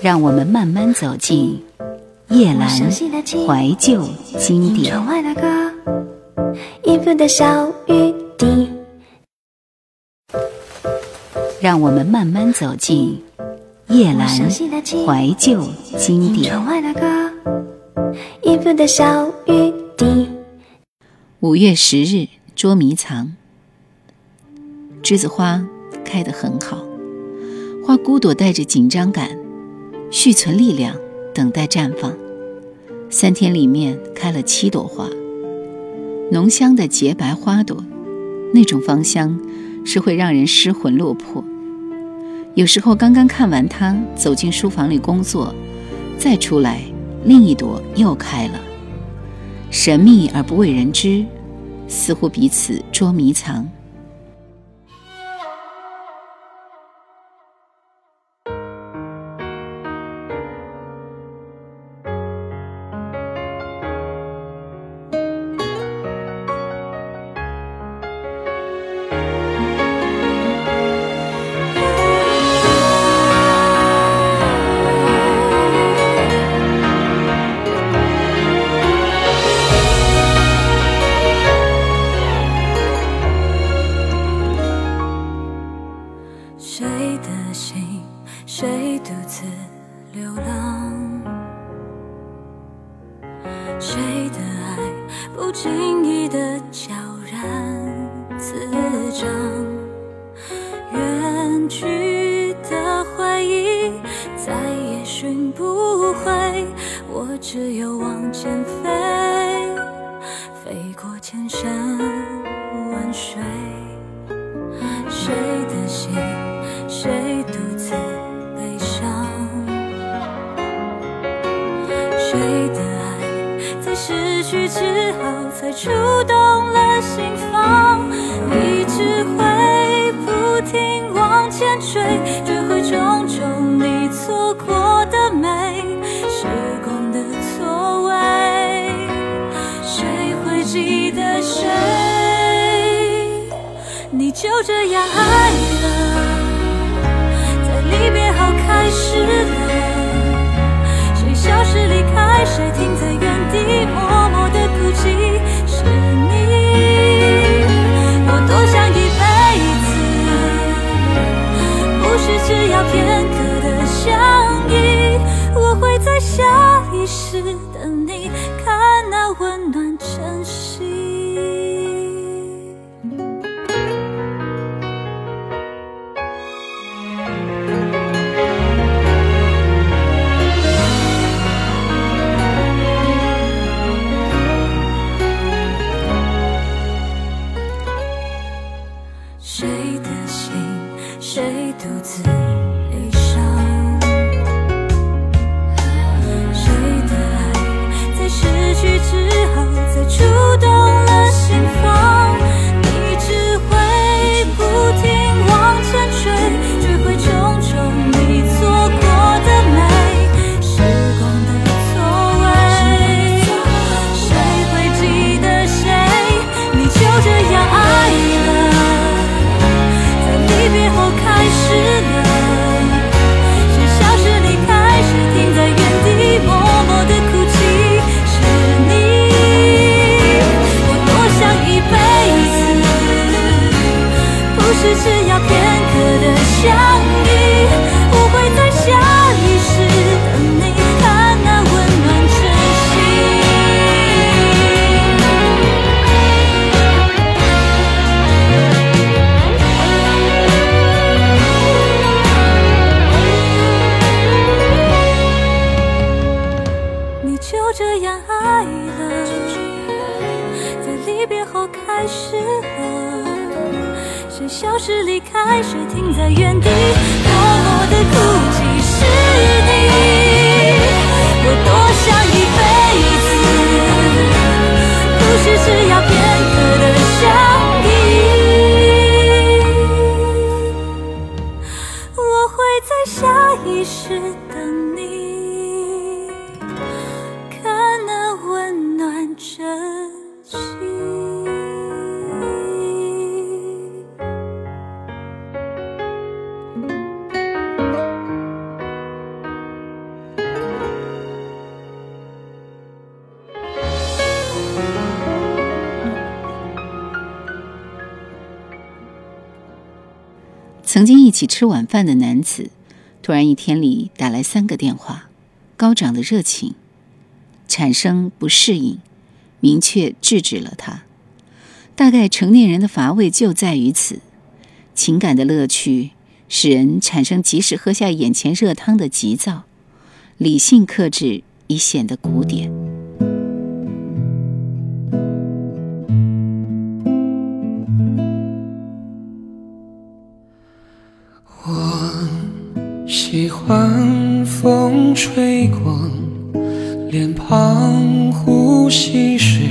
让我们慢慢走进叶阑怀旧经典。让我们慢慢走进叶阑怀旧经典。五月十日捉迷藏，栀子花开得很好，花骨朵带着紧张感，蓄存力量，等待绽放。三天里面开了七朵花，浓香的洁白花朵，那种芳香是会让人失魂落魄。有时候刚刚看完它，走进书房里工作，再出来，另一朵又开了，神秘而不为人知，似乎彼此捉迷藏。失去之后才触动了心房？一直会不停往前追，追回种种你错过的美。时光的错位，谁会记得谁？你。就这样爱了，在离别后开始了。谁消失离开，谁停在原地默默的哭泣？是你，我多想一辈子，不是只要片刻的相依。我会在下一世等你，看那温暖起吃晚饭的男子，突然一天里打来三个电话，高涨的热情，产生不适应，明确制止了他。大概成年人的乏味就在于此，情感的乐趣使人产生即使喝下眼前热汤的急躁，理性克制已显得古典。风吹过脸庞，呼吸时。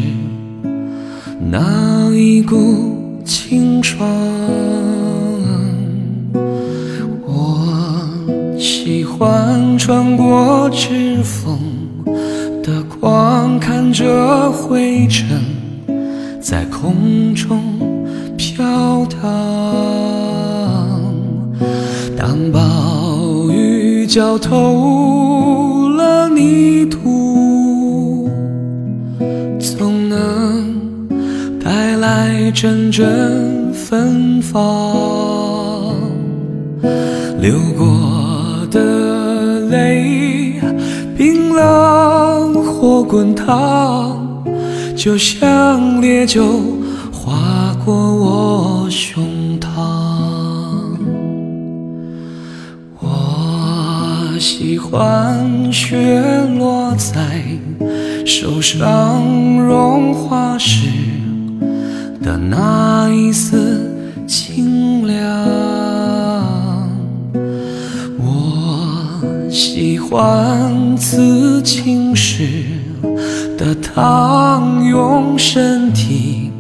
那一股清爽，我喜欢穿过指缝的光，看着灰尘在空中飘荡。当暴雨浇透泥土，总能。带来阵阵芬芳，流过的泪冰冷或滚烫，就像烈酒划过我胸膛。我喜欢雪落在手上融化时。的那一丝清凉，我喜欢刺青时的烫，用身体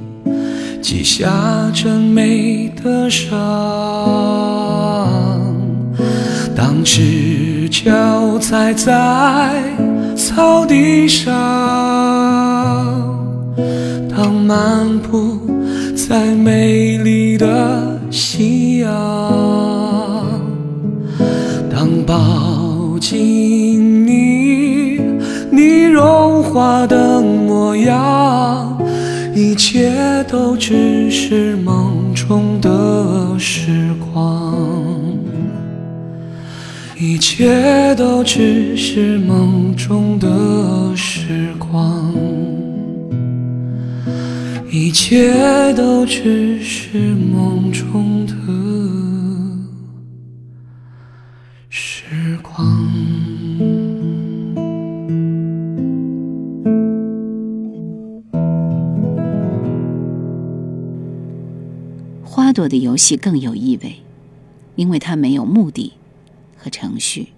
记下这美的伤。当时脚踩在草地上，当漫步。在美丽的夕阳，当抱紧你，你融化的模样，一切都只是梦中的时光，一切都只是梦中的时光。一切都只是梦中的时光。花朵的游戏更有意味，因为它没有目的程序。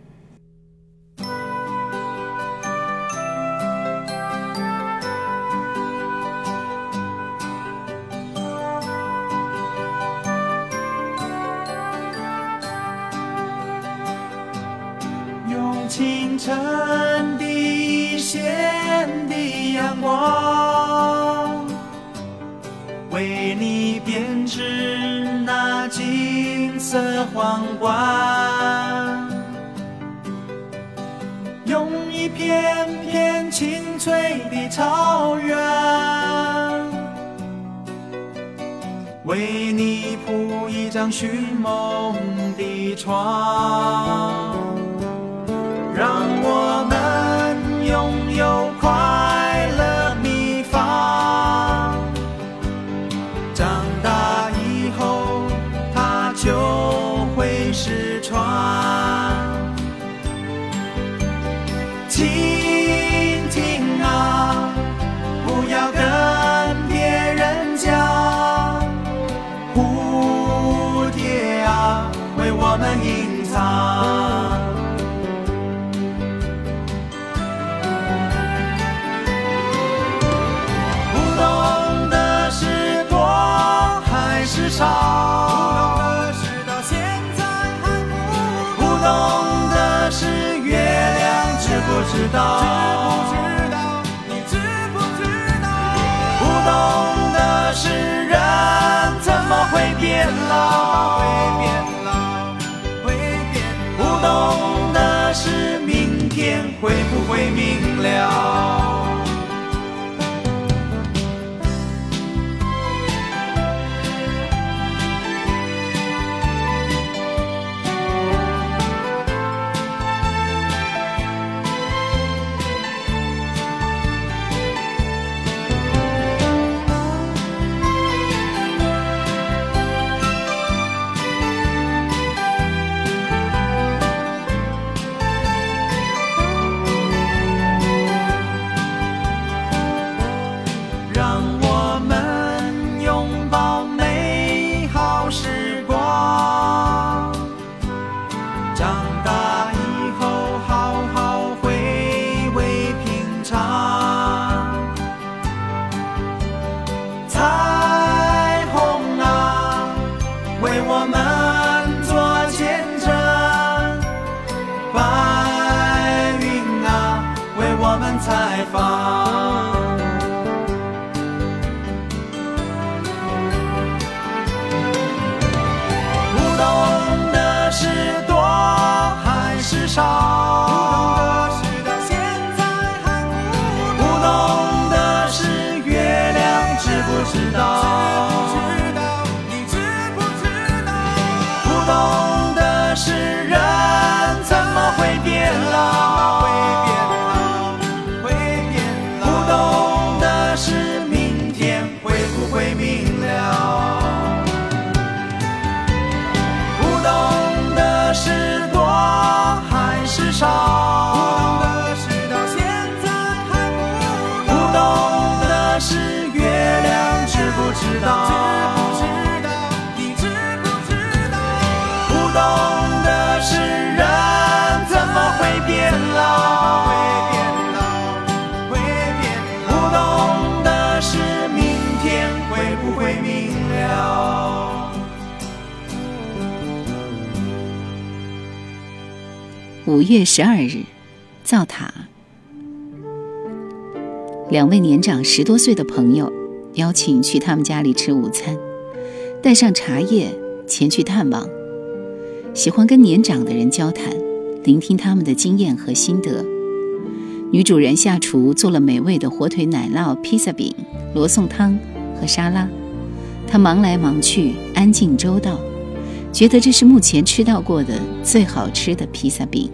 用清晨第一线的阳光，为你编织那金色皇冠，片片青翠的草原，为你铺一张寻梦的床。让我们拥有快知道？知不知道？你知不知道？不懂的是人怎么会变老？会变老，会变老。不懂的是明天会不会明了？还五月十二日，灶塔。两位年长十多岁的朋友邀请去他们家里吃午餐，带上茶叶前去探望。喜欢跟年长的人交谈，聆听他们的经验和心得。女主人下厨做了美味的火腿奶酪、披萨饼、罗宋汤和沙拉。她忙来忙去，安静周到，觉得这是目前吃到过的最好吃的披萨饼。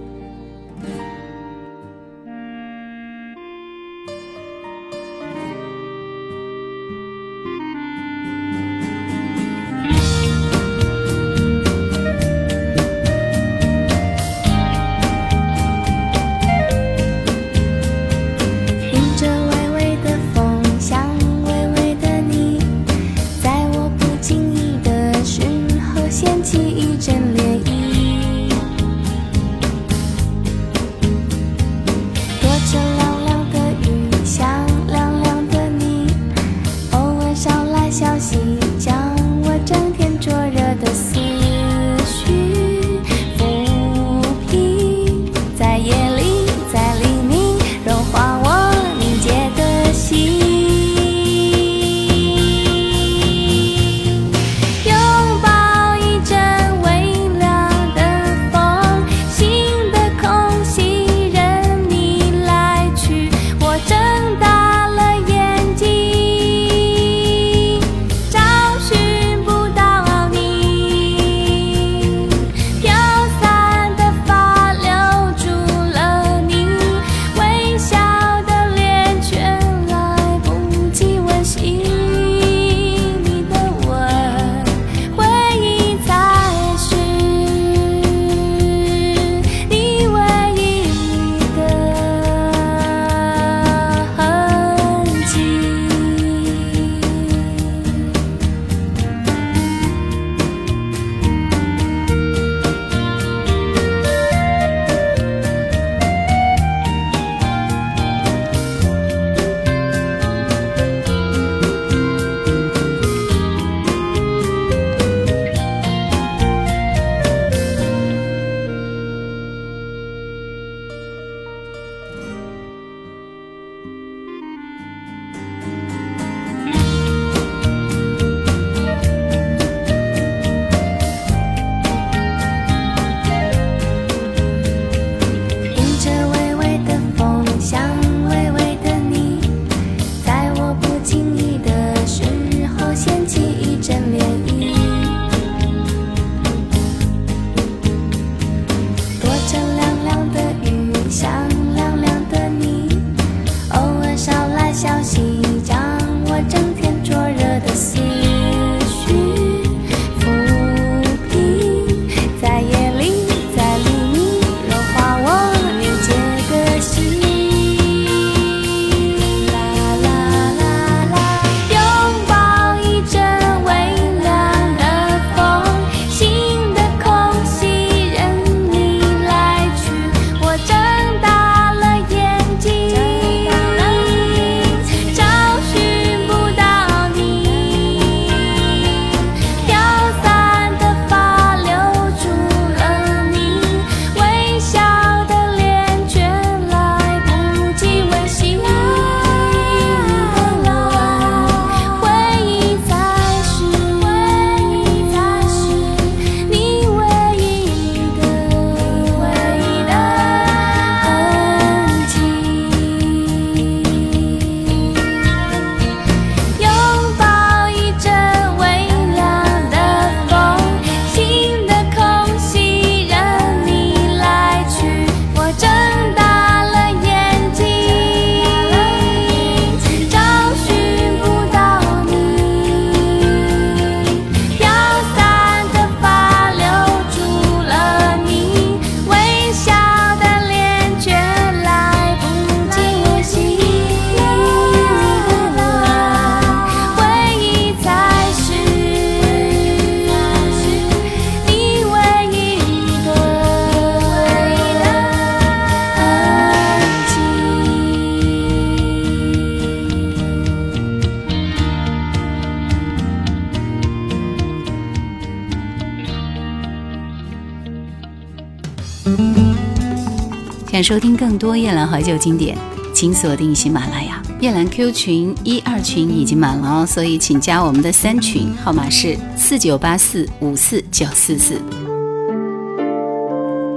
收听更多夜兰怀旧经典，请锁定喜马拉雅。夜兰 Q 群一二群已经满了哦，所以请加我们的三群，号码是四九八四五四九四四。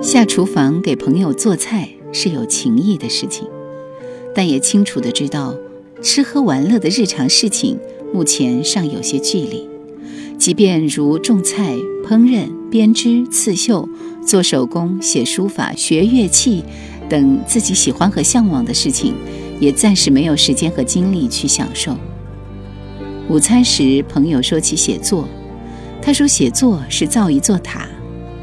下厨房给朋友做菜是有情谊的事情，但也清楚的知道，吃喝玩乐的日常事情目前尚有些距离。即便如种菜、烹饪、编织、刺绣、做手工、写书法、学乐器等自己喜欢和向往的事情，也暂时没有时间和精力去享受。午餐时，朋友说起写作，他说写作是造一座塔，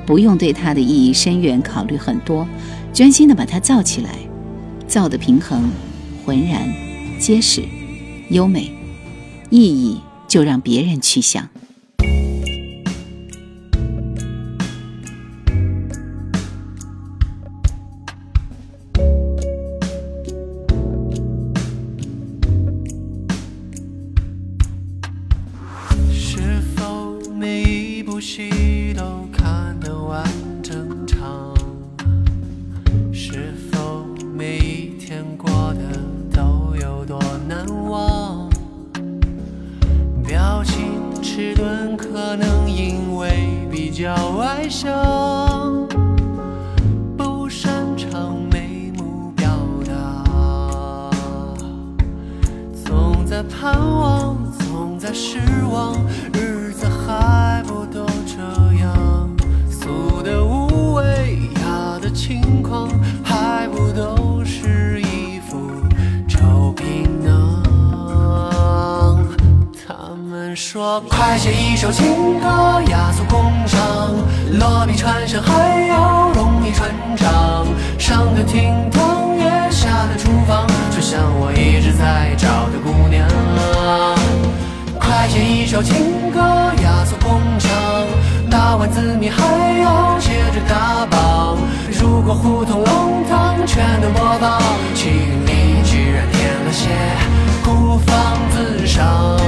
不用对它的意义深远考虑很多，专心的把它造起来，造的平衡、浑然、结实、优美，意义就让别人去想。在盼望，总在失望，日子还不都这样？俗的无味，雅的轻狂，还不都是一副臭皮囊？他们说，快写一首情歌，雅俗共赏，落笔传神还要容易传唱。上的厅堂，也下的厨房，像我一直在找的姑娘。快写一首情歌，雅俗共赏，打完字谜还要接着打榜。如果胡同弄堂全都播放，心里居然添了些孤芳自赏。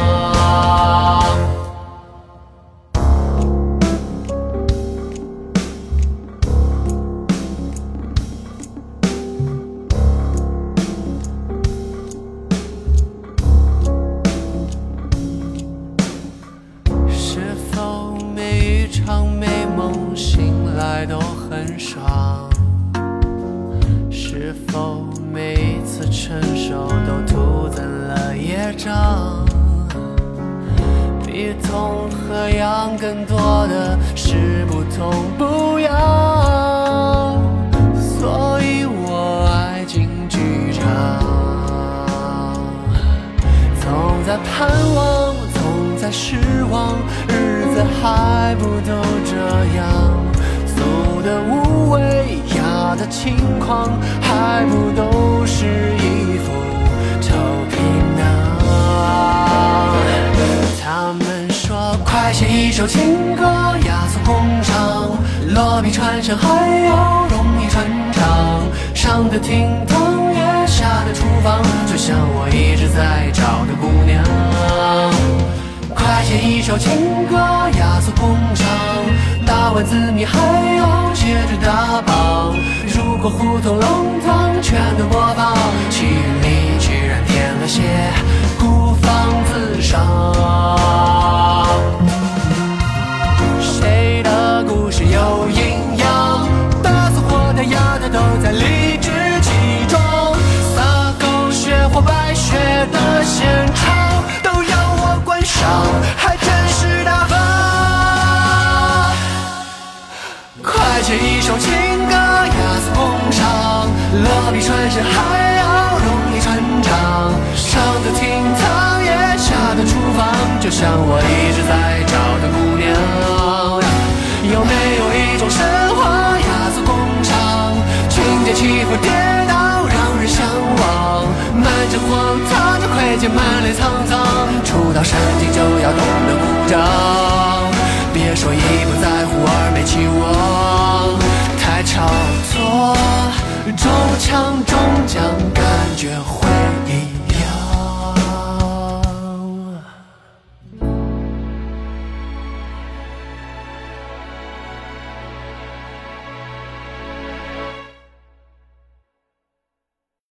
这样更多的是不痛不痒，所以我爱进剧场。总在盼望，总在失望，日子还不都这样？俗的无味，雅的轻狂，首情歌，雅俗共赏，落笔传神还要容易传唱。上的厅堂，也下的厨房，就像我一直在找的姑娘。快写一首情歌，雅俗共赏，打完字谜还要接着打榜。如果胡同弄堂全都播放，心里居然添了些孤芳自赏。的现场，都要我观赏，还真是大方。快写一首情歌，雅俗共赏，落笔传神还要容易传唱。上的厅堂，也下的厨房，就像我一直在找的姑娘。有没有一种神话，雅俗共赏，情节起伏跌间，满脸沧桑，初到山顶就要懂得鼓掌。别说一不在乎二没期望，太炒作，中枪中奖感觉会